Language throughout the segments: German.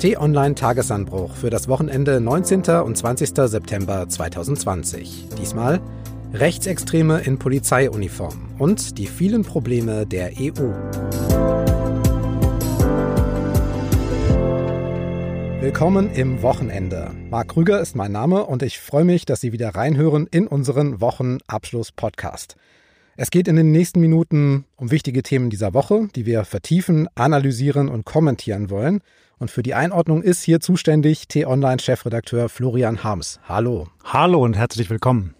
T-Online Tagesanbruch für das Wochenende 19. und 20. September 2020. Diesmal Rechtsextreme in Polizeiuniform und die vielen Probleme der EU. Willkommen im Wochenende. Marc Krüger ist mein Name und ich freue mich, dass Sie wieder reinhören in unseren Wochenabschluss-Podcast. Es geht in den nächsten Minuten um wichtige Themen dieser Woche, die wir vertiefen, analysieren und kommentieren wollen. Und für die Einordnung ist hier zuständig T-Online-Chefredakteur Florian Harms. Hallo. Hallo und herzlich willkommen.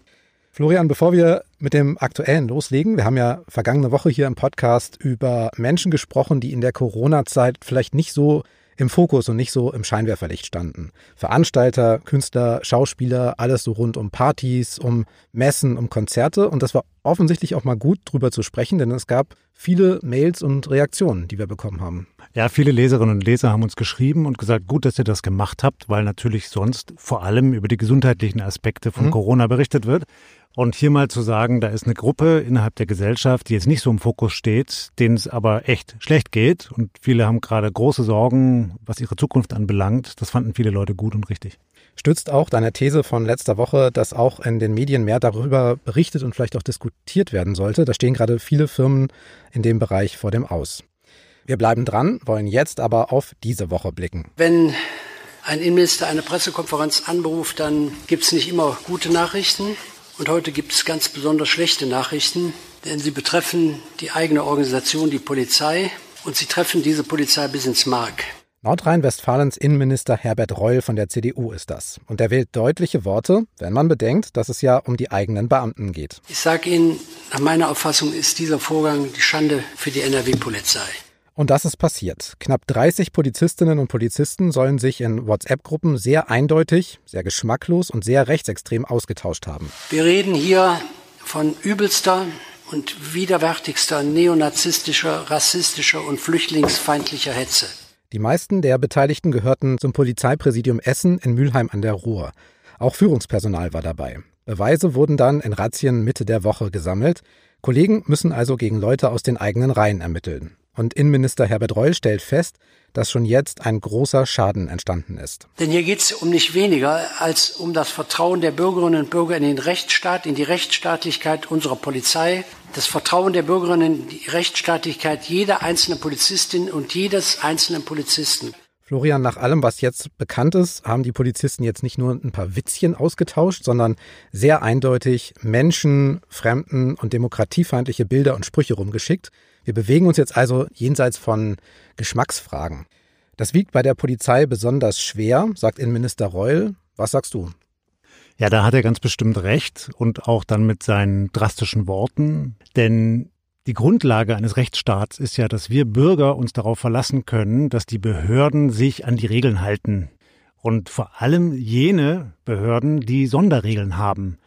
Florian, bevor wir mit dem Aktuellen loslegen, wir haben ja vergangene Woche hier im Podcast über Menschen gesprochen, die in der Corona-Zeit vielleicht nicht so im Fokus und nicht so im Scheinwerferlicht standen. Veranstalter, Künstler, Schauspieler, alles so rund um Partys, um Messen, um Konzerte. Und das war offensichtlich auch mal gut, drüber zu sprechen, denn es gab viele Mails und Reaktionen, die wir bekommen haben. Ja, viele Leserinnen und Leser haben uns geschrieben und gesagt, gut, dass ihr das gemacht habt, weil natürlich sonst vor allem über die gesundheitlichen Aspekte von mhm. Corona berichtet wird. Und hier mal zu sagen, da ist eine Gruppe innerhalb der Gesellschaft, die jetzt nicht so im Fokus steht, denen es aber echt schlecht geht. Und viele haben gerade große Sorgen, was ihre Zukunft anbelangt. Das fanden viele Leute gut und richtig. Stützt auch deine These von letzter Woche, dass auch in den Medien mehr darüber berichtet und vielleicht auch diskutiert werden sollte. Da stehen gerade viele Firmen in dem Bereich vor dem Aus. Wir bleiben dran, wollen jetzt aber auf diese Woche blicken. Wenn ein Innenminister eine Pressekonferenz anberuft, dann gibt es nicht immer gute Nachrichten. Und heute gibt es ganz besonders schlechte Nachrichten, denn sie betreffen die eigene Organisation, die Polizei, und sie treffen diese Polizei bis ins Mark. Nordrhein-Westfalens Innenminister Herbert Reul von der CDU ist das. Und er wählt deutliche Worte, wenn man bedenkt, dass es ja um die eigenen Beamten geht. Ich sage Ihnen, nach meiner Auffassung ist dieser Vorgang die Schande für die NRW-Polizei. Und das ist passiert. Knapp 30 Polizistinnen und Polizisten sollen sich in WhatsApp-Gruppen sehr eindeutig, sehr geschmacklos und sehr rechtsextrem ausgetauscht haben. Wir reden hier von übelster und widerwärtigster neonazistischer, rassistischer und flüchtlingsfeindlicher Hetze. Die meisten der Beteiligten gehörten zum Polizeipräsidium Essen in Mülheim an der Ruhr. Auch Führungspersonal war dabei. Beweise wurden dann in Razzien Mitte der Woche gesammelt. Kollegen müssen also gegen Leute aus den eigenen Reihen ermitteln. Und Innenminister Herbert Reul stellt fest, dass schon jetzt ein großer Schaden entstanden ist. Denn hier geht es um nicht weniger als um das Vertrauen der Bürgerinnen und Bürger in den Rechtsstaat, in die Rechtsstaatlichkeit unserer Polizei, das Vertrauen der Bürgerinnen in die Rechtsstaatlichkeit jeder einzelnen Polizistin und jedes einzelnen Polizisten. Florian, nach allem, was jetzt bekannt ist, haben die Polizisten jetzt nicht nur ein paar Witzchen ausgetauscht, sondern sehr eindeutig Menschen, Fremden und demokratiefeindliche Bilder und Sprüche rumgeschickt. Wir bewegen uns jetzt also jenseits von Geschmacksfragen. Das wiegt bei der Polizei besonders schwer, sagt Innenminister Reul. Was sagst du? Ja, da hat er ganz bestimmt recht und auch dann mit seinen drastischen Worten. Denn die Grundlage eines Rechtsstaats ist ja, dass wir Bürger uns darauf verlassen können, dass die Behörden sich an die Regeln halten. Und vor allem jene Behörden, die Sonderregeln haben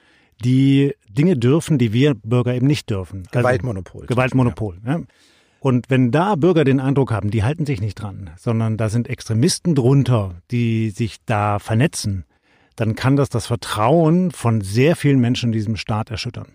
die Dinge dürfen, die wir Bürger eben nicht dürfen. Gewaltmonopol. Also, Gewaltmonopol. Ja. Und wenn da Bürger den Eindruck haben, die halten sich nicht dran, sondern da sind Extremisten drunter, die sich da vernetzen, dann kann das das Vertrauen von sehr vielen Menschen in diesem Staat erschüttern.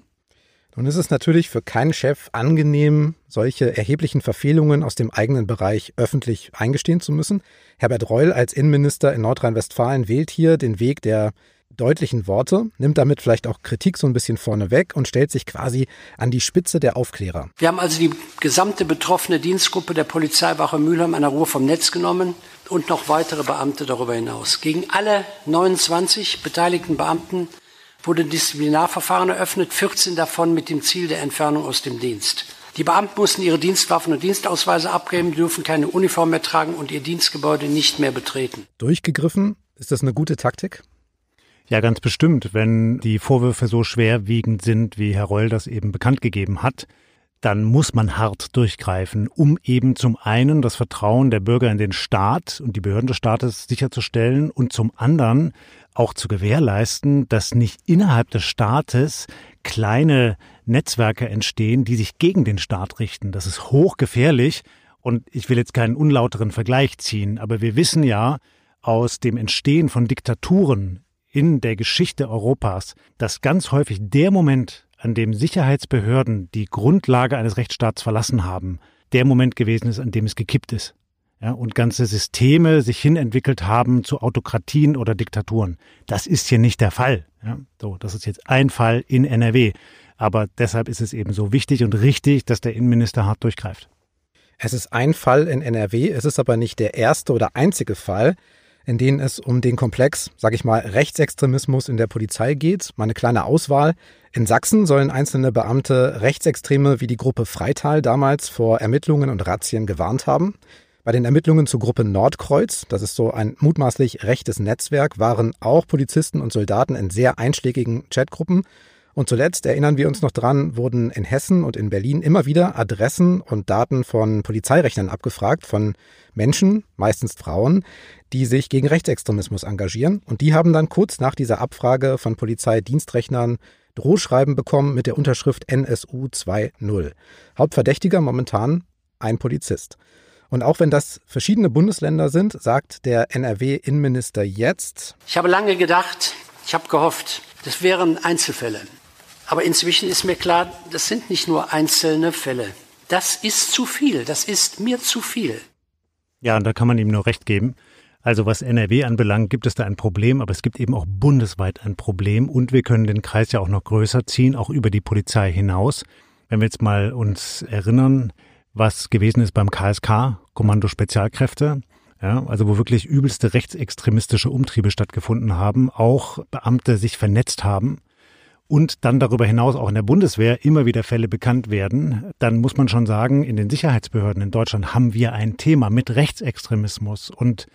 Nun ist es natürlich für keinen Chef angenehm, solche erheblichen Verfehlungen aus dem eigenen Bereich öffentlich eingestehen zu müssen. Herbert Reul als Innenminister in Nordrhein-Westfalen wählt hier den Weg der deutlichen Worte, nimmt damit vielleicht auch Kritik so ein bisschen vorne weg und stellt sich quasi an die Spitze der Aufklärer. Wir haben also die gesamte betroffene Dienstgruppe der Polizeiwache Mülheim an der Ruhr vom Netz genommen und noch weitere Beamte darüber hinaus. Gegen alle 29 beteiligten Beamten wurde Disziplinarverfahren eröffnet, 14 davon mit dem Ziel der Entfernung aus dem Dienst. Die Beamten mussten ihre Dienstwaffen und Dienstausweise abgeben, dürfen keine Uniform mehr tragen und ihr Dienstgebäude nicht mehr betreten. Durchgegriffen? Ist das eine gute Taktik? Ja, ganz bestimmt. Wenn die Vorwürfe so schwerwiegend sind, wie Herr Reul das eben bekannt gegeben hat, dann muss man hart durchgreifen, um eben zum einen das Vertrauen der Bürger in den Staat und die Behörden des Staates sicherzustellen und zum anderen auch zu gewährleisten, dass nicht innerhalb des Staates kleine Netzwerke entstehen, die sich gegen den Staat richten. Das ist hochgefährlich und ich will jetzt keinen unlauteren Vergleich ziehen, aber wir wissen ja aus dem Entstehen von Diktaturen in der Geschichte Europas, dass ganz häufig der Moment, an dem Sicherheitsbehörden die Grundlage eines Rechtsstaats verlassen haben, der Moment gewesen ist, an dem es gekippt ist. ja, und ganze Systeme sich hinentwickelt haben zu Autokratien oder Diktaturen. Das ist hier nicht der Fall. Ja. So, das ist jetzt ein Fall in NRW. Aber deshalb ist es eben so wichtig und richtig, dass der Innenminister hart durchgreift. Es ist ein Fall in NRW, es ist aber nicht der erste oder einzige Fall, in dem es um den Komplex, sag ich mal, Rechtsextremismus in der Polizei geht. Mal eine kleine Auswahl. In Sachsen sollen einzelne Beamte Rechtsextreme wie die Gruppe Freital damals vor Ermittlungen und Razzien gewarnt haben. Bei den Ermittlungen zur Gruppe Nordkreuz, das ist so ein mutmaßlich rechtes Netzwerk, waren auch Polizisten und Soldaten in sehr einschlägigen Chatgruppen. Und zuletzt erinnern wir uns noch dran, wurden in Hessen und in Berlin immer wieder Adressen und Daten von Polizeirechnern abgefragt, von Menschen, meistens Frauen, die sich gegen Rechtsextremismus engagieren. Und die haben dann kurz nach dieser Abfrage von Polizeidienstrechnern Drohschreiben bekommen mit der Unterschrift NSU 2.0. Hauptverdächtiger momentan ein Polizist. Und auch wenn das verschiedene Bundesländer sind, sagt der NRW-Innenminister jetzt. Ich habe lange gedacht, ich habe gehofft, das wären Einzelfälle. Aber inzwischen ist mir klar, das sind nicht nur einzelne Fälle. Das ist zu viel. Das ist mir zu viel. Ja, und da kann man ihm nur recht geben. Also was NRW anbelangt, gibt es da ein Problem, aber es gibt eben auch bundesweit ein Problem und wir können den Kreis ja auch noch größer ziehen, auch über die Polizei hinaus. Wenn wir jetzt mal uns erinnern, was gewesen ist beim KSK, Kommando Spezialkräfte, ja, also wo wirklich übelste rechtsextremistische Umtriebe stattgefunden haben, auch Beamte sich vernetzt haben und dann darüber hinaus auch in der Bundeswehr immer wieder Fälle bekannt werden, dann muss man schon sagen, in den Sicherheitsbehörden in Deutschland haben wir ein Thema mit Rechtsextremismus und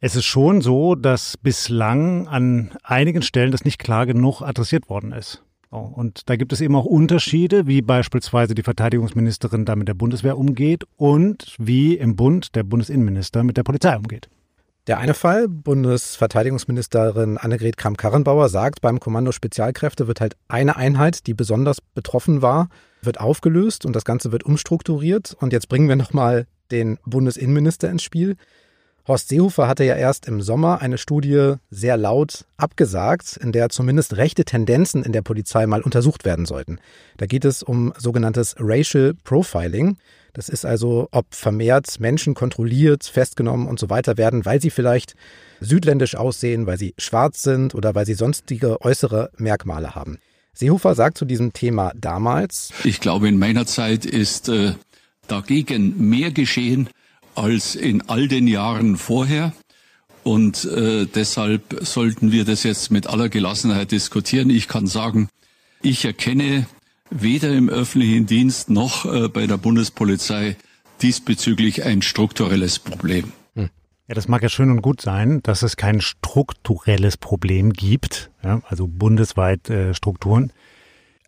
es ist schon so, dass bislang an einigen Stellen das nicht klar genug adressiert worden ist. Und da gibt es eben auch Unterschiede, wie beispielsweise die Verteidigungsministerin da mit der Bundeswehr umgeht und wie im Bund der Bundesinnenminister mit der Polizei umgeht. Der eine Fall, Bundesverteidigungsministerin Annegret Kramp-Karrenbauer sagt, beim Kommando Spezialkräfte wird halt eine Einheit, die besonders betroffen war, wird aufgelöst und das Ganze wird umstrukturiert. Und jetzt bringen wir nochmal den Bundesinnenminister ins Spiel. Horst Seehofer hatte ja erst im Sommer eine Studie sehr laut abgesagt, in der zumindest rechte Tendenzen in der Polizei mal untersucht werden sollten. Da geht es um sogenanntes Racial Profiling. Das ist also, ob vermehrt Menschen kontrolliert, festgenommen und so weiter werden, weil sie vielleicht südländisch aussehen, weil sie schwarz sind oder weil sie sonstige äußere Merkmale haben. Seehofer sagt zu diesem Thema damals, Ich glaube, in meiner Zeit ist äh, dagegen mehr geschehen als in all den Jahren vorher. Und äh, deshalb sollten wir das jetzt mit aller Gelassenheit diskutieren. Ich kann sagen, ich erkenne weder im öffentlichen Dienst noch äh, bei der Bundespolizei diesbezüglich ein strukturelles Problem. Hm. Ja, das mag ja schön und gut sein, dass es kein strukturelles Problem gibt, ja, also bundesweit äh, Strukturen.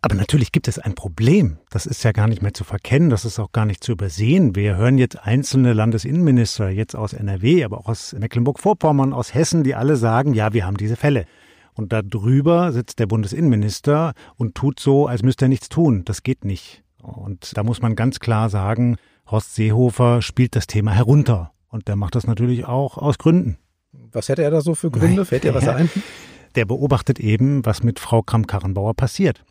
Aber natürlich gibt es ein Problem. Das ist ja gar nicht mehr zu verkennen, das ist auch gar nicht zu übersehen. Wir hören jetzt einzelne Landesinnenminister, jetzt aus NRW, aber auch aus Mecklenburg-Vorpommern, aus Hessen, die alle sagen, ja, wir haben diese Fälle. Und da drüber sitzt der Bundesinnenminister und tut so, als müsste er nichts tun. Das geht nicht. Und da muss man ganz klar sagen, Horst Seehofer spielt das Thema herunter. Und der macht das natürlich auch aus Gründen. Was hätte er da so für Gründe? Fällt dir was ein? Der beobachtet eben, was mit Frau Kramp-Karrenbauer passiert.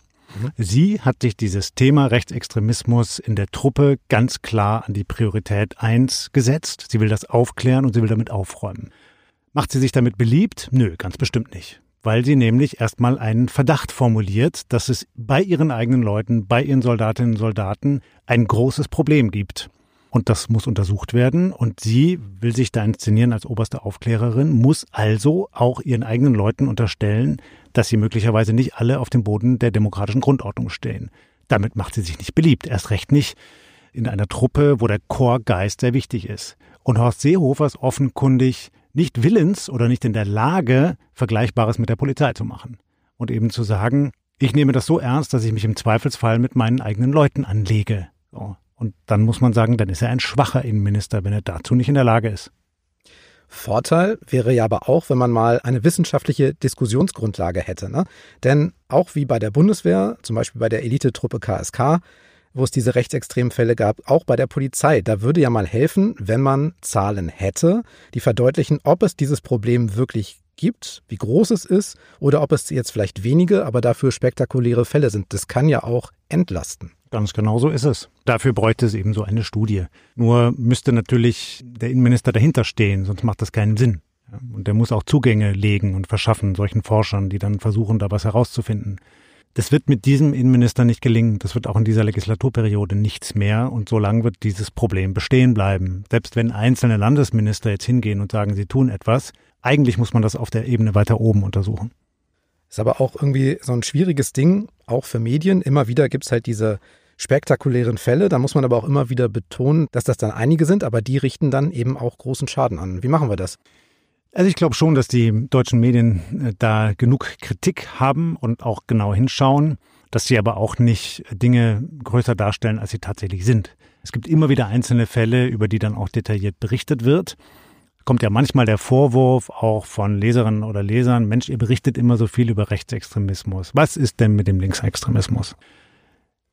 Sie hat sich dieses Thema Rechtsextremismus in der Truppe ganz klar an die Priorität 1 gesetzt. Sie will das aufklären und sie will damit aufräumen. Macht sie sich damit beliebt? Nö, ganz bestimmt nicht. Weil sie nämlich erstmal einen Verdacht formuliert, dass es bei ihren eigenen Leuten, bei ihren Soldatinnen und Soldaten ein großes Problem gibt. Und das muss untersucht werden. Und sie will sich da inszenieren als oberste Aufklärerin, muss also auch ihren eigenen Leuten unterstellen, dass sie möglicherweise nicht alle auf dem Boden der demokratischen Grundordnung stehen. Damit macht sie sich nicht beliebt, erst recht nicht in einer Truppe, wo der Chorgeist sehr wichtig ist. Und Horst Seehofer ist offenkundig nicht willens oder nicht in der Lage, Vergleichbares mit der Polizei zu machen. Und eben zu sagen, ich nehme das so ernst, dass ich mich im Zweifelsfall mit meinen eigenen Leuten anlege. So. Und dann muss man sagen, dann ist er ein schwacher Innenminister, wenn er dazu nicht in der Lage ist. Vorteil wäre ja aber auch, wenn man mal eine wissenschaftliche Diskussionsgrundlage hätte. Ne? Denn auch wie bei der Bundeswehr, zum Beispiel bei der Elitetruppe KSK, wo es diese rechtsextremen Fälle gab, auch bei der Polizei, da würde ja mal helfen, wenn man Zahlen hätte, die verdeutlichen, ob es dieses Problem wirklich gibt, wie groß es ist oder ob es jetzt vielleicht wenige, aber dafür spektakuläre Fälle sind. Das kann ja auch entlasten. Ganz genau so ist es. Dafür bräuchte es eben so eine Studie. Nur müsste natürlich der Innenminister dahinter stehen, sonst macht das keinen Sinn. Und der muss auch Zugänge legen und verschaffen solchen Forschern, die dann versuchen, da was herauszufinden. Das wird mit diesem Innenminister nicht gelingen. Das wird auch in dieser Legislaturperiode nichts mehr. Und so lange wird dieses Problem bestehen bleiben. Selbst wenn einzelne Landesminister jetzt hingehen und sagen, sie tun etwas, eigentlich muss man das auf der Ebene weiter oben untersuchen. Ist aber auch irgendwie so ein schwieriges Ding, auch für Medien. Immer wieder gibt es halt diese spektakulären Fälle. Da muss man aber auch immer wieder betonen, dass das dann einige sind, aber die richten dann eben auch großen Schaden an. Wie machen wir das? Also ich glaube schon, dass die deutschen Medien äh, da genug Kritik haben und auch genau hinschauen, dass sie aber auch nicht Dinge größer darstellen, als sie tatsächlich sind. Es gibt immer wieder einzelne Fälle, über die dann auch detailliert berichtet wird. Kommt ja manchmal der Vorwurf auch von Leserinnen oder Lesern, Mensch, ihr berichtet immer so viel über Rechtsextremismus. Was ist denn mit dem Linksextremismus?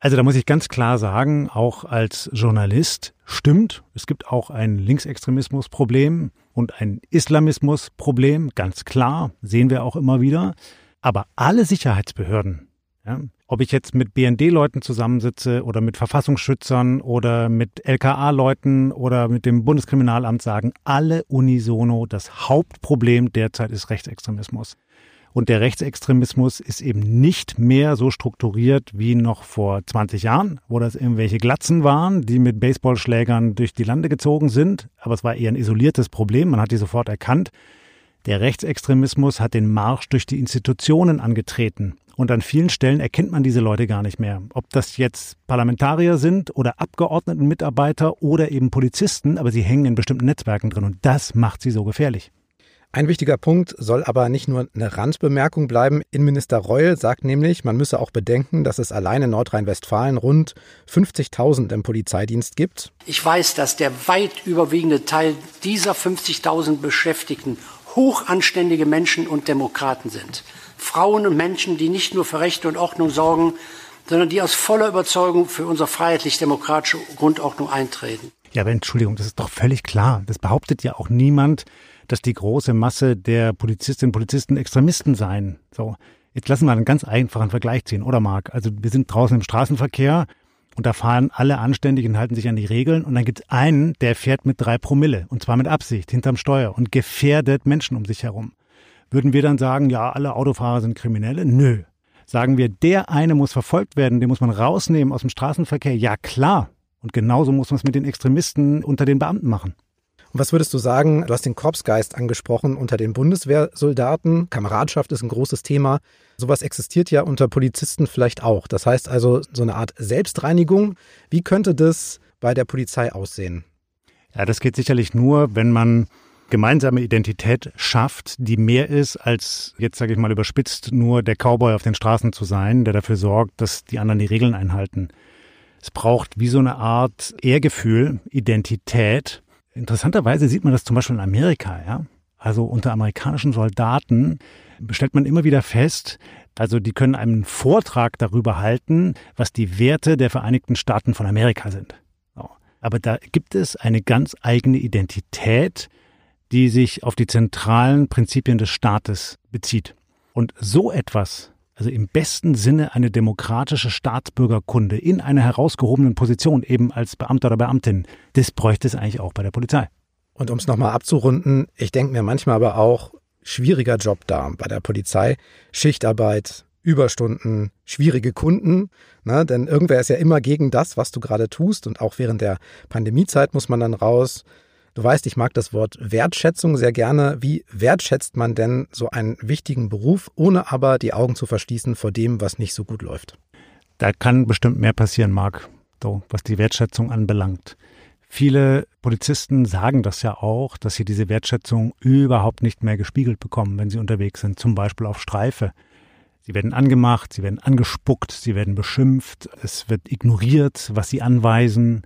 Also da muss ich ganz klar sagen, auch als Journalist stimmt, es gibt auch ein Linksextremismusproblem und ein Islamismusproblem, ganz klar, sehen wir auch immer wieder. Aber alle Sicherheitsbehörden, ja, ob ich jetzt mit BND-Leuten zusammensitze oder mit Verfassungsschützern oder mit LKA-Leuten oder mit dem Bundeskriminalamt sagen, alle unisono, das Hauptproblem derzeit ist Rechtsextremismus. Und der Rechtsextremismus ist eben nicht mehr so strukturiert wie noch vor 20 Jahren, wo das irgendwelche Glatzen waren, die mit Baseballschlägern durch die Lande gezogen sind. Aber es war eher ein isoliertes Problem. Man hat die sofort erkannt. Der Rechtsextremismus hat den Marsch durch die Institutionen angetreten. Und an vielen Stellen erkennt man diese Leute gar nicht mehr. Ob das jetzt Parlamentarier sind oder Abgeordnetenmitarbeiter oder eben Polizisten, aber sie hängen in bestimmten Netzwerken drin. Und das macht sie so gefährlich. Ein wichtiger Punkt soll aber nicht nur eine Randbemerkung bleiben. Innenminister Reul sagt nämlich, man müsse auch bedenken, dass es allein in Nordrhein-Westfalen rund 50.000 im Polizeidienst gibt. Ich weiß, dass der weit überwiegende Teil dieser 50.000 Beschäftigten hochanständige Menschen und Demokraten sind. Frauen und Menschen, die nicht nur für Rechte und Ordnung sorgen, sondern die aus voller Überzeugung für unsere freiheitlich-demokratische Grundordnung eintreten. Ja, aber Entschuldigung, das ist doch völlig klar. Das behauptet ja auch niemand dass die große Masse der Polizistinnen und Polizisten Extremisten seien. So, jetzt lassen wir einen ganz einfachen Vergleich ziehen, oder Marc? Also wir sind draußen im Straßenverkehr und da fahren alle anständig und halten sich an die Regeln und dann gibt es einen, der fährt mit drei Promille und zwar mit Absicht hinterm Steuer und gefährdet Menschen um sich herum. Würden wir dann sagen, ja, alle Autofahrer sind Kriminelle? Nö. Sagen wir, der eine muss verfolgt werden, den muss man rausnehmen aus dem Straßenverkehr? Ja, klar. Und genauso muss man es mit den Extremisten unter den Beamten machen. Und was würdest du sagen? Du hast den Korpsgeist angesprochen unter den Bundeswehrsoldaten. Kameradschaft ist ein großes Thema. Sowas existiert ja unter Polizisten vielleicht auch. Das heißt also so eine Art Selbstreinigung. Wie könnte das bei der Polizei aussehen? Ja, das geht sicherlich nur, wenn man gemeinsame Identität schafft, die mehr ist, als jetzt sage ich mal überspitzt nur der Cowboy auf den Straßen zu sein, der dafür sorgt, dass die anderen die Regeln einhalten. Es braucht wie so eine Art Ehrgefühl, Identität, Interessanterweise sieht man das zum Beispiel in Amerika, ja. Also unter amerikanischen Soldaten stellt man immer wieder fest, also die können einen Vortrag darüber halten, was die Werte der Vereinigten Staaten von Amerika sind. Aber da gibt es eine ganz eigene Identität, die sich auf die zentralen Prinzipien des Staates bezieht. Und so etwas also im besten Sinne eine demokratische Staatsbürgerkunde in einer herausgehobenen Position, eben als Beamter oder Beamtin. Das bräuchte es eigentlich auch bei der Polizei. Und um es nochmal abzurunden, ich denke mir manchmal aber auch, schwieriger Job da bei der Polizei. Schichtarbeit, Überstunden, schwierige Kunden, ne? denn irgendwer ist ja immer gegen das, was du gerade tust und auch während der Pandemiezeit muss man dann raus. Du weißt, ich mag das Wort Wertschätzung sehr gerne. Wie wertschätzt man denn so einen wichtigen Beruf, ohne aber die Augen zu verschließen vor dem, was nicht so gut läuft? Da kann bestimmt mehr passieren, Marc, so, was die Wertschätzung anbelangt. Viele Polizisten sagen das ja auch, dass sie diese Wertschätzung überhaupt nicht mehr gespiegelt bekommen, wenn sie unterwegs sind, zum Beispiel auf Streife. Sie werden angemacht, sie werden angespuckt, sie werden beschimpft, es wird ignoriert, was sie anweisen.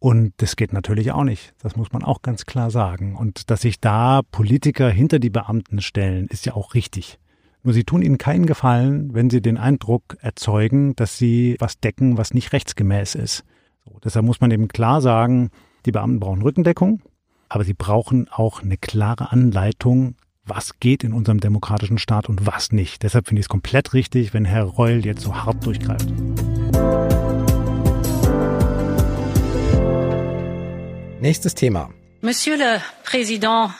Und das geht natürlich auch nicht. Das muss man auch ganz klar sagen. Und dass sich da Politiker hinter die Beamten stellen, ist ja auch richtig. Nur sie tun ihnen keinen Gefallen, wenn sie den Eindruck erzeugen, dass sie was decken, was nicht rechtsgemäß ist. So, deshalb muss man eben klar sagen, die Beamten brauchen Rückendeckung, aber sie brauchen auch eine klare Anleitung, was geht in unserem demokratischen Staat und was nicht. Deshalb finde ich es komplett richtig, wenn Herr Reul jetzt so hart durchgreift. Nächstes Thema. Monsieur le Président,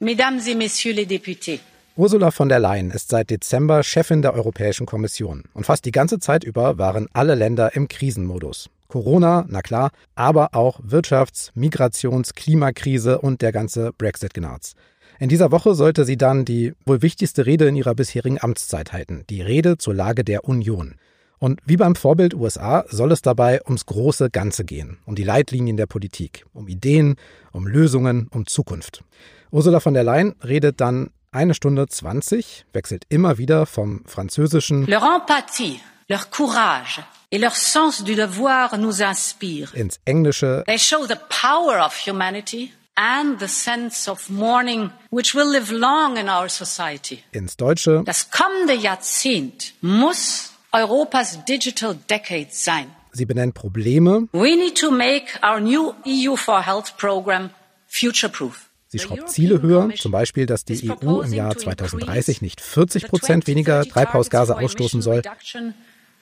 Mesdames et Messieurs les députés. Ursula von der Leyen ist seit Dezember Chefin der Europäischen Kommission. Und fast die ganze Zeit über waren alle Länder im Krisenmodus. Corona, na klar, aber auch Wirtschafts-, Migrations-, Klimakrise und der ganze Brexit-Gnarz. In dieser Woche sollte sie dann die wohl wichtigste Rede in ihrer bisherigen Amtszeit halten, die Rede zur Lage der Union. Und wie beim Vorbild USA soll es dabei ums große Ganze gehen, um die Leitlinien der Politik, um Ideen, um Lösungen, um Zukunft. Ursula von der Leyen redet dann eine Stunde 20, wechselt immer wieder vom französischen Leur empathie, leur courage et leur sens du devoir nous inspirent. ins Englische, They show the power of humanity and the sense of mourning which will live long in our society. ins Deutsche. Das kommende Jahrzehnt muss Europas Digital Decade sein. Sie benennt Probleme, We need to make our new EU for Health program future-proof. sie schraubt Ziele höher, zum Beispiel, dass die EU im Jahr 2030 nicht 40 Prozent weniger Treibhausgase ausstoßen soll,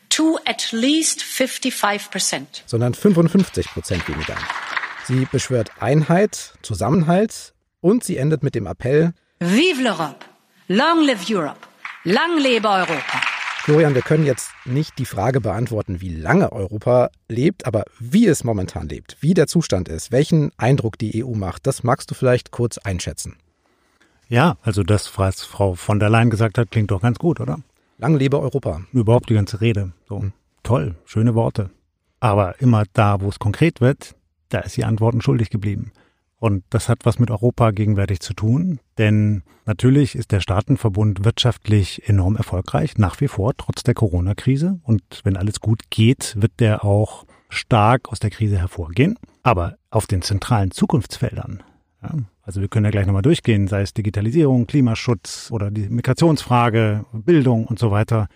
To at least 55%. sondern 55 Prozent weniger. Sie beschwört Einheit, Zusammenhalt und sie endet mit dem Appell, Vive l'Europe! Long live Europe! Lang lebe Europa! Florian, wir können jetzt nicht die Frage beantworten, wie lange Europa lebt, aber wie es momentan lebt, wie der Zustand ist, welchen Eindruck die EU macht, das magst du vielleicht kurz einschätzen. Ja, also das, was Frau von der Leyen gesagt hat, klingt doch ganz gut, oder? Lang lebe Europa. Überhaupt die ganze Rede. So, toll, schöne Worte. Aber immer da, wo es konkret wird, da ist sie Antworten schuldig geblieben. Und das hat was mit Europa gegenwärtig zu tun, denn natürlich ist der Staatenverbund wirtschaftlich enorm erfolgreich, nach wie vor, trotz der Corona-Krise. Und wenn alles gut geht, wird der auch stark aus der Krise hervorgehen. Aber auf den zentralen Zukunftsfeldern, ja, also wir können ja gleich nochmal durchgehen, sei es Digitalisierung, Klimaschutz oder die Migrationsfrage, Bildung und so weiter,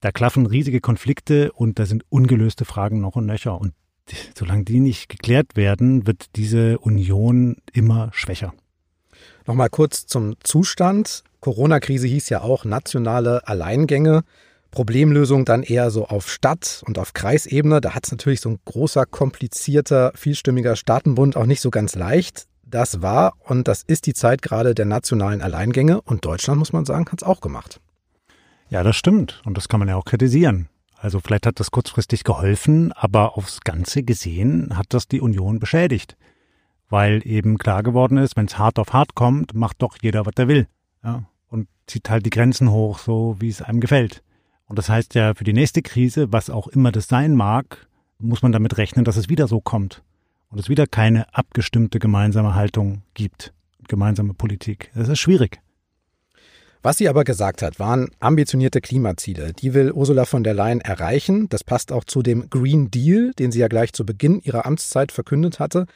da klaffen riesige Konflikte und da sind ungelöste Fragen noch und nöcher. Und solange die nicht geklärt werden, wird diese Union immer schwächer. Nochmal kurz zum Zustand. Corona-Krise hieß ja auch nationale Alleingänge. Problemlösung dann eher so auf Stadt- und auf Kreisebene. Da hat es natürlich so ein großer, komplizierter, vielstimmiger Staatenbund auch nicht so ganz leicht. Das war und das ist die Zeit gerade der nationalen Alleingänge. Und Deutschland, muss man sagen, hat es auch gemacht. Ja, das stimmt. Und das kann man ja auch kritisieren. Also vielleicht hat das kurzfristig geholfen, aber aufs Ganze gesehen hat das die Union beschädigt. Weil eben klar geworden ist, wenn es hart auf hart kommt, macht doch jeder, was er will. Ja, und zieht halt die Grenzen hoch, so wie es einem gefällt. Und das heißt ja, für die nächste Krise, was auch immer das sein mag, muss man damit rechnen, dass es wieder so kommt. Und es wieder keine abgestimmte gemeinsame Haltung gibt, gemeinsame Politik. Das ist schwierig. Was sie aber gesagt hat, waren ambitionierte Klimaziele. Die will Ursula von der Leyen erreichen. Das passt auch zu dem Green Deal, den sie ja gleich zu Beginn ihrer Amtszeit verkündet hatte.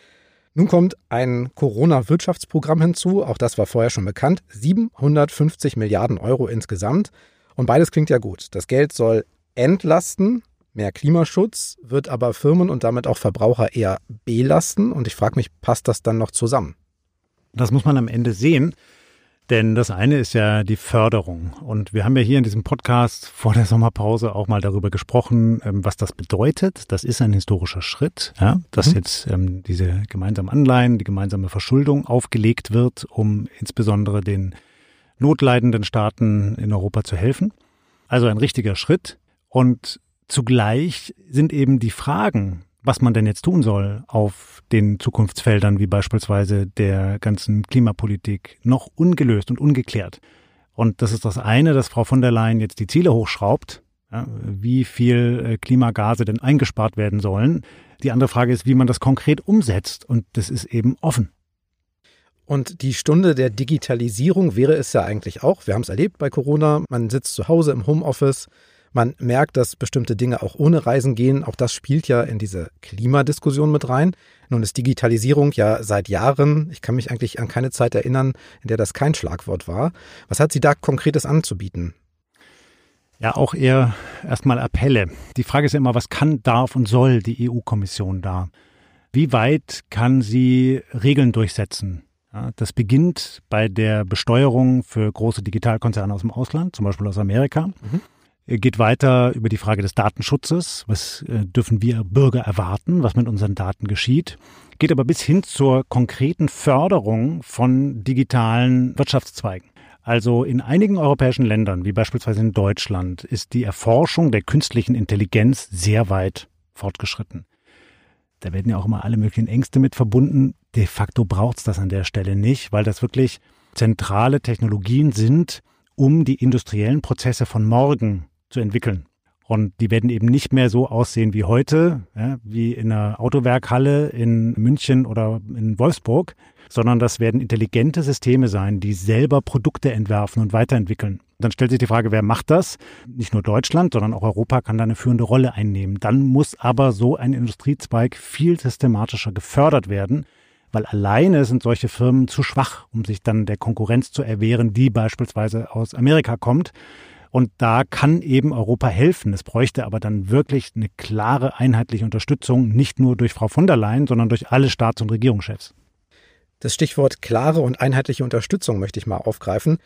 Nun kommt ein Corona-Wirtschaftsprogramm hinzu. Auch das war vorher schon bekannt. 750 Milliarden Euro insgesamt. Und beides klingt ja gut. Das Geld soll entlasten, mehr Klimaschutz, wird aber Firmen und damit auch Verbraucher eher belasten. Und ich frage mich, passt das dann noch zusammen? Das muss man am Ende sehen. Denn das eine ist ja die Förderung. Und wir haben ja hier in diesem Podcast vor der Sommerpause auch mal darüber gesprochen, ähm, was das bedeutet. Das ist ein historischer Schritt, ja, dass mhm. jetzt ähm, diese gemeinsamen Anleihen, die gemeinsame Verschuldung aufgelegt wird, um insbesondere den notleidenden Staaten in Europa zu helfen. Also ein richtiger Schritt. Und zugleich sind eben die Fragen, was man denn jetzt tun soll auf den Zukunftsfeldern wie beispielsweise der ganzen Klimapolitik noch ungelöst und ungeklärt. Und das ist das eine, dass Frau von der Leyen jetzt die Ziele hochschraubt, ja, wie viel äh, Klimagase denn eingespart werden sollen. Die andere Frage ist, wie man das konkret umsetzt. Und das ist eben offen. Und die Stunde der Digitalisierung wäre es ja eigentlich auch. Wir haben es erlebt bei Corona. Man sitzt zu Hause im Homeoffice. Man merkt, dass bestimmte Dinge auch ohne Reisen gehen. Auch das spielt ja in diese Klimadiskussion mit rein. Nun ist Digitalisierung ja seit Jahren, ich kann mich eigentlich an keine Zeit erinnern, in der das kein Schlagwort war. Was hat sie da konkretes anzubieten? Ja, auch eher erstmal Appelle. Die Frage ist ja immer, was kann, darf und soll die EU-Kommission da? Wie weit kann sie Regeln durchsetzen? Ja, das beginnt bei der Besteuerung für große Digitalkonzerne aus dem Ausland, zum Beispiel aus Amerika. Mhm geht weiter über die Frage des Datenschutzes. Was äh, dürfen wir Bürger erwarten, was mit unseren Daten geschieht? Geht aber bis hin zur konkreten Förderung von digitalen Wirtschaftszweigen. Also in einigen europäischen Ländern, wie beispielsweise in Deutschland, ist die Erforschung der künstlichen Intelligenz sehr weit fortgeschritten. Da werden ja auch immer alle möglichen Ängste mit verbunden. De facto braucht es das an der Stelle nicht, weil das wirklich zentrale Technologien sind, um die industriellen Prozesse von morgen zu entwickeln. Und die werden eben nicht mehr so aussehen wie heute, ja, wie in einer Autowerkhalle in München oder in Wolfsburg, sondern das werden intelligente Systeme sein, die selber Produkte entwerfen und weiterentwickeln. Dann stellt sich die Frage, wer macht das? Nicht nur Deutschland, sondern auch Europa kann da eine führende Rolle einnehmen. Dann muss aber so ein Industriezweig viel systematischer gefördert werden, weil alleine sind solche Firmen zu schwach, um sich dann der Konkurrenz zu erwehren, die beispielsweise aus Amerika kommt. Und da kann eben Europa helfen. Es bräuchte aber dann wirklich eine klare, einheitliche Unterstützung, nicht nur durch Frau von der Leyen, sondern durch alle Staats- und Regierungschefs. Das Stichwort klare und einheitliche Unterstützung möchte ich mal aufgreifen.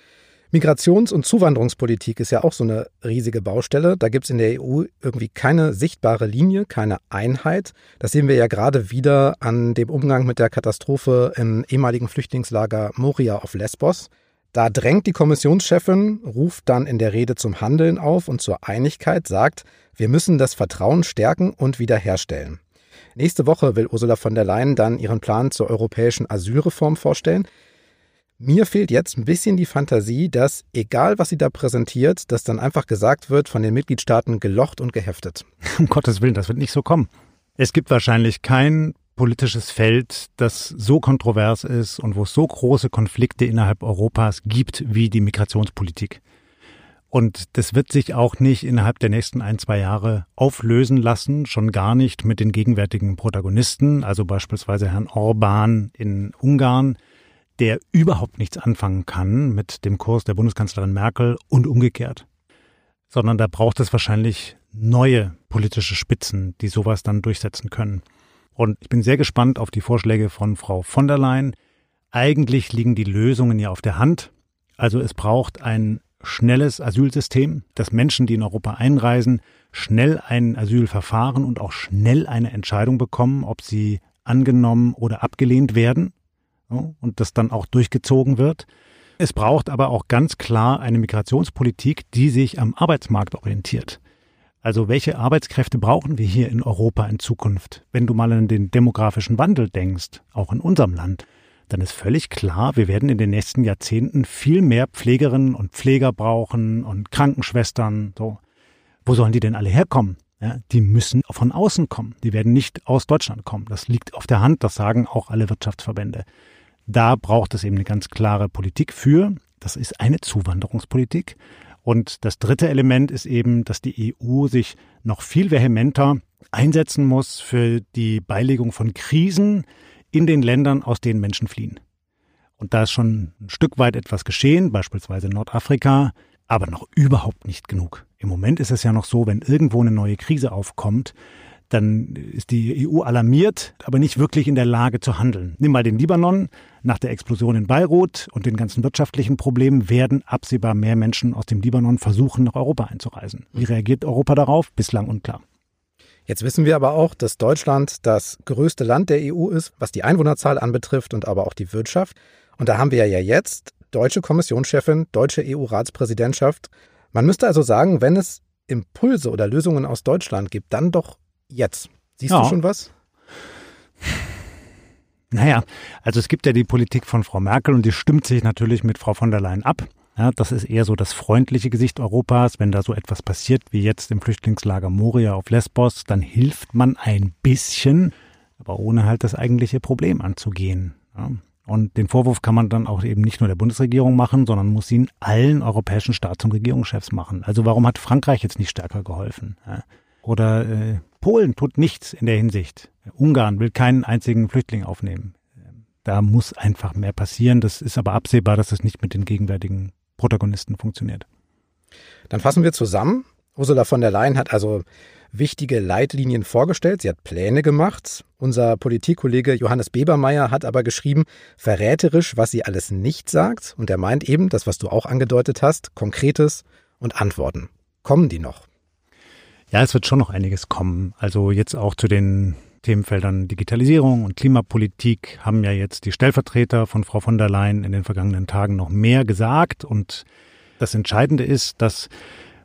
Migrations- und Zuwanderungspolitik ist ja auch so eine riesige Baustelle. Da gibt es in der EU irgendwie keine sichtbare Linie, keine Einheit. Das sehen wir ja gerade wieder an dem Umgang mit der Katastrophe im ehemaligen Flüchtlingslager Moria auf Lesbos. Da drängt die Kommissionschefin, ruft dann in der Rede zum Handeln auf und zur Einigkeit, sagt, wir müssen das Vertrauen stärken und wiederherstellen. Nächste Woche will Ursula von der Leyen dann ihren Plan zur europäischen Asylreform vorstellen. Mir fehlt jetzt ein bisschen die Fantasie, dass, egal was sie da präsentiert, dass dann einfach gesagt wird, von den Mitgliedstaaten gelocht und geheftet. Um Gottes Willen, das wird nicht so kommen. Es gibt wahrscheinlich kein politisches Feld, das so kontrovers ist und wo es so große Konflikte innerhalb Europas gibt wie die Migrationspolitik. Und das wird sich auch nicht innerhalb der nächsten ein, zwei Jahre auflösen lassen, schon gar nicht mit den gegenwärtigen Protagonisten, also beispielsweise Herrn Orban in Ungarn, der überhaupt nichts anfangen kann mit dem Kurs der Bundeskanzlerin Merkel und umgekehrt. Sondern da braucht es wahrscheinlich neue politische Spitzen, die sowas dann durchsetzen können. Und ich bin sehr gespannt auf die Vorschläge von Frau von der Leyen. Eigentlich liegen die Lösungen ja auf der Hand. Also es braucht ein schnelles Asylsystem, dass Menschen, die in Europa einreisen, schnell ein Asylverfahren und auch schnell eine Entscheidung bekommen, ob sie angenommen oder abgelehnt werden und das dann auch durchgezogen wird. Es braucht aber auch ganz klar eine Migrationspolitik, die sich am Arbeitsmarkt orientiert. Also welche Arbeitskräfte brauchen wir hier in Europa in Zukunft? Wenn du mal an den demografischen Wandel denkst, auch in unserem Land, dann ist völlig klar, wir werden in den nächsten Jahrzehnten viel mehr Pflegerinnen und Pfleger brauchen und Krankenschwestern. So, wo sollen die denn alle herkommen? Ja, die müssen von außen kommen. Die werden nicht aus Deutschland kommen. Das liegt auf der Hand. Das sagen auch alle Wirtschaftsverbände. Da braucht es eben eine ganz klare Politik für. Das ist eine Zuwanderungspolitik. Und das dritte Element ist eben, dass die EU sich noch viel vehementer einsetzen muss für die Beilegung von Krisen in den Ländern, aus denen Menschen fliehen. Und da ist schon ein Stück weit etwas geschehen, beispielsweise Nordafrika, aber noch überhaupt nicht genug. Im Moment ist es ja noch so, wenn irgendwo eine neue Krise aufkommt, dann ist die EU alarmiert, aber nicht wirklich in der Lage zu handeln. Nimm mal den Libanon. Nach der Explosion in Beirut und den ganzen wirtschaftlichen Problemen werden absehbar mehr Menschen aus dem Libanon versuchen, nach Europa einzureisen. Wie reagiert Europa darauf? Bislang unklar. Jetzt wissen wir aber auch, dass Deutschland das größte Land der EU ist, was die Einwohnerzahl anbetrifft und aber auch die Wirtschaft. Und da haben wir ja jetzt deutsche Kommissionschefin, deutsche EU-Ratspräsidentschaft. Man müsste also sagen, wenn es Impulse oder Lösungen aus Deutschland gibt, dann doch jetzt. Siehst ja. du schon was? Naja, also es gibt ja die Politik von Frau Merkel und die stimmt sich natürlich mit Frau von der Leyen ab. Ja, das ist eher so das freundliche Gesicht Europas. Wenn da so etwas passiert wie jetzt im Flüchtlingslager Moria auf Lesbos, dann hilft man ein bisschen, aber ohne halt das eigentliche Problem anzugehen. Ja. Und den Vorwurf kann man dann auch eben nicht nur der Bundesregierung machen, sondern muss ihn allen europäischen Staats- und Regierungschefs machen. Also warum hat Frankreich jetzt nicht stärker geholfen? Ja. Oder äh, Polen tut nichts in der Hinsicht. Ungarn will keinen einzigen Flüchtling aufnehmen. Da muss einfach mehr passieren. Das ist aber absehbar, dass das nicht mit den gegenwärtigen Protagonisten funktioniert. Dann fassen wir zusammen. Ursula von der Leyen hat also wichtige Leitlinien vorgestellt. Sie hat Pläne gemacht. Unser Politikkollege Johannes Bebermeier hat aber geschrieben, verräterisch, was sie alles nicht sagt. Und er meint eben, das, was du auch angedeutet hast, Konkretes und Antworten. Kommen die noch? Ja, es wird schon noch einiges kommen. Also jetzt auch zu den Themenfeldern Digitalisierung und Klimapolitik haben ja jetzt die Stellvertreter von Frau von der Leyen in den vergangenen Tagen noch mehr gesagt. Und das Entscheidende ist, dass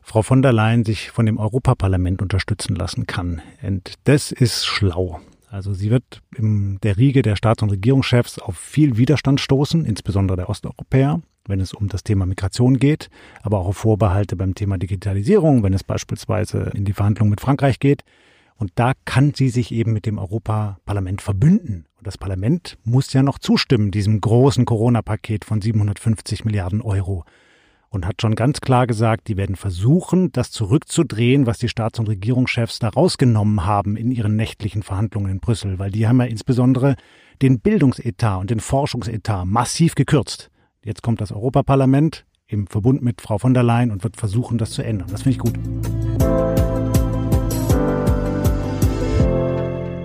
Frau von der Leyen sich von dem Europaparlament unterstützen lassen kann. Und das ist schlau. Also sie wird in der Riege der Staats- und Regierungschefs auf viel Widerstand stoßen, insbesondere der Osteuropäer, wenn es um das Thema Migration geht, aber auch auf Vorbehalte beim Thema Digitalisierung, wenn es beispielsweise in die Verhandlungen mit Frankreich geht. Und da kann sie sich eben mit dem Europaparlament verbünden. Und das Parlament muss ja noch zustimmen, diesem großen Corona-Paket von 750 Milliarden Euro und hat schon ganz klar gesagt, die werden versuchen, das zurückzudrehen, was die Staats- und Regierungschefs da rausgenommen haben in ihren nächtlichen Verhandlungen in Brüssel, weil die haben ja insbesondere den Bildungsetat und den Forschungsetat massiv gekürzt. Jetzt kommt das Europaparlament im Verbund mit Frau von der Leyen und wird versuchen, das zu ändern. Das finde ich gut.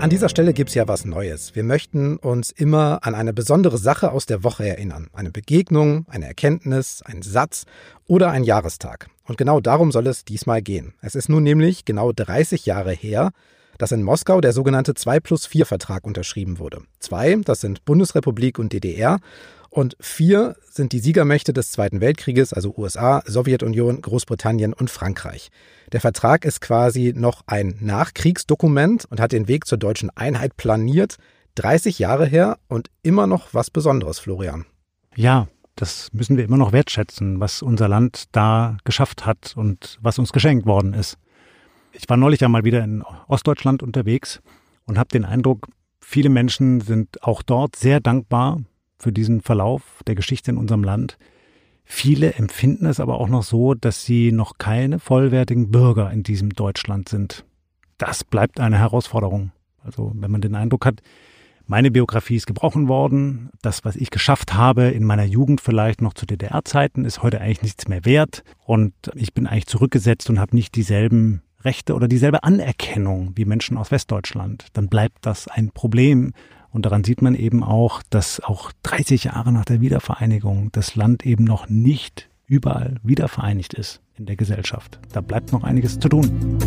An dieser Stelle gibt es ja was Neues. Wir möchten uns immer an eine besondere Sache aus der Woche erinnern. Eine Begegnung, eine Erkenntnis, ein Satz oder ein Jahrestag. Und genau darum soll es diesmal gehen. Es ist nun nämlich genau 30 Jahre her, dass in Moskau der sogenannte 2 plus 4 Vertrag unterschrieben wurde. Zwei, das sind Bundesrepublik und DDR und vier sind die Siegermächte des Zweiten Weltkrieges, also USA, Sowjetunion, Großbritannien und Frankreich. Der Vertrag ist quasi noch ein Nachkriegsdokument und hat den Weg zur deutschen Einheit planiert. 30 Jahre her und immer noch was Besonderes, Florian. Ja, das müssen wir immer noch wertschätzen, was unser Land da geschafft hat und was uns geschenkt worden ist. Ich war neulich einmal wieder in Ostdeutschland unterwegs und habe den Eindruck, viele Menschen sind auch dort sehr dankbar für diesen Verlauf der Geschichte in unserem Land. Viele empfinden es aber auch noch so, dass sie noch keine vollwertigen Bürger in diesem Deutschland sind. Das bleibt eine Herausforderung. Also wenn man den Eindruck hat, meine Biografie ist gebrochen worden, das, was ich geschafft habe in meiner Jugend vielleicht noch zu DDR-Zeiten, ist heute eigentlich nichts mehr wert und ich bin eigentlich zurückgesetzt und habe nicht dieselben Rechte oder dieselbe Anerkennung wie Menschen aus Westdeutschland, dann bleibt das ein Problem und daran sieht man eben auch, dass auch 30 Jahre nach der Wiedervereinigung das Land eben noch nicht überall wiedervereinigt ist in der Gesellschaft. Da bleibt noch einiges zu tun.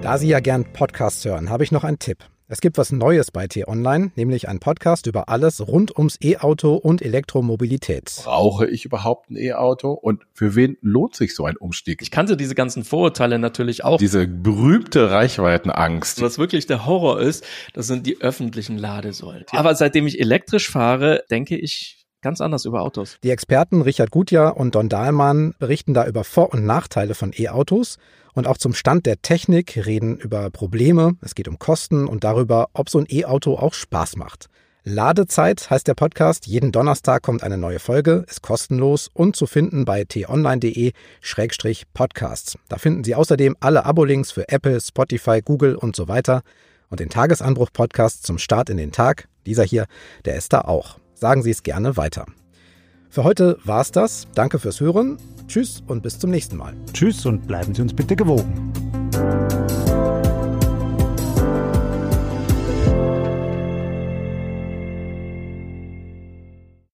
Da Sie ja gern Podcasts hören, habe ich noch einen Tipp. Es gibt was Neues bei T-Online, nämlich ein Podcast über alles rund ums E-Auto und Elektromobilität. Brauche ich überhaupt ein E-Auto? Und für wen lohnt sich so ein Umstieg? Ich kannte diese ganzen Vorurteile natürlich auch. Diese berühmte Reichweitenangst. Was wirklich der Horror ist, das sind die öffentlichen Ladesäulen. Aber seitdem ich elektrisch fahre, denke ich ganz anders über Autos. Die Experten Richard Gutjahr und Don Dahlmann berichten da über Vor- und Nachteile von E-Autos und auch zum Stand der Technik, reden über Probleme, es geht um Kosten und darüber, ob so ein E-Auto auch Spaß macht. Ladezeit heißt der Podcast. Jeden Donnerstag kommt eine neue Folge, ist kostenlos und zu finden bei t-online.de-podcasts. Da finden Sie außerdem alle Abo-Links für Apple, Spotify, Google und so weiter und den Tagesanbruch-Podcast zum Start in den Tag. Dieser hier, der ist da auch. Sagen Sie es gerne weiter. Für heute war's das. Danke fürs Hören. Tschüss und bis zum nächsten Mal. Tschüss und bleiben Sie uns bitte gewogen.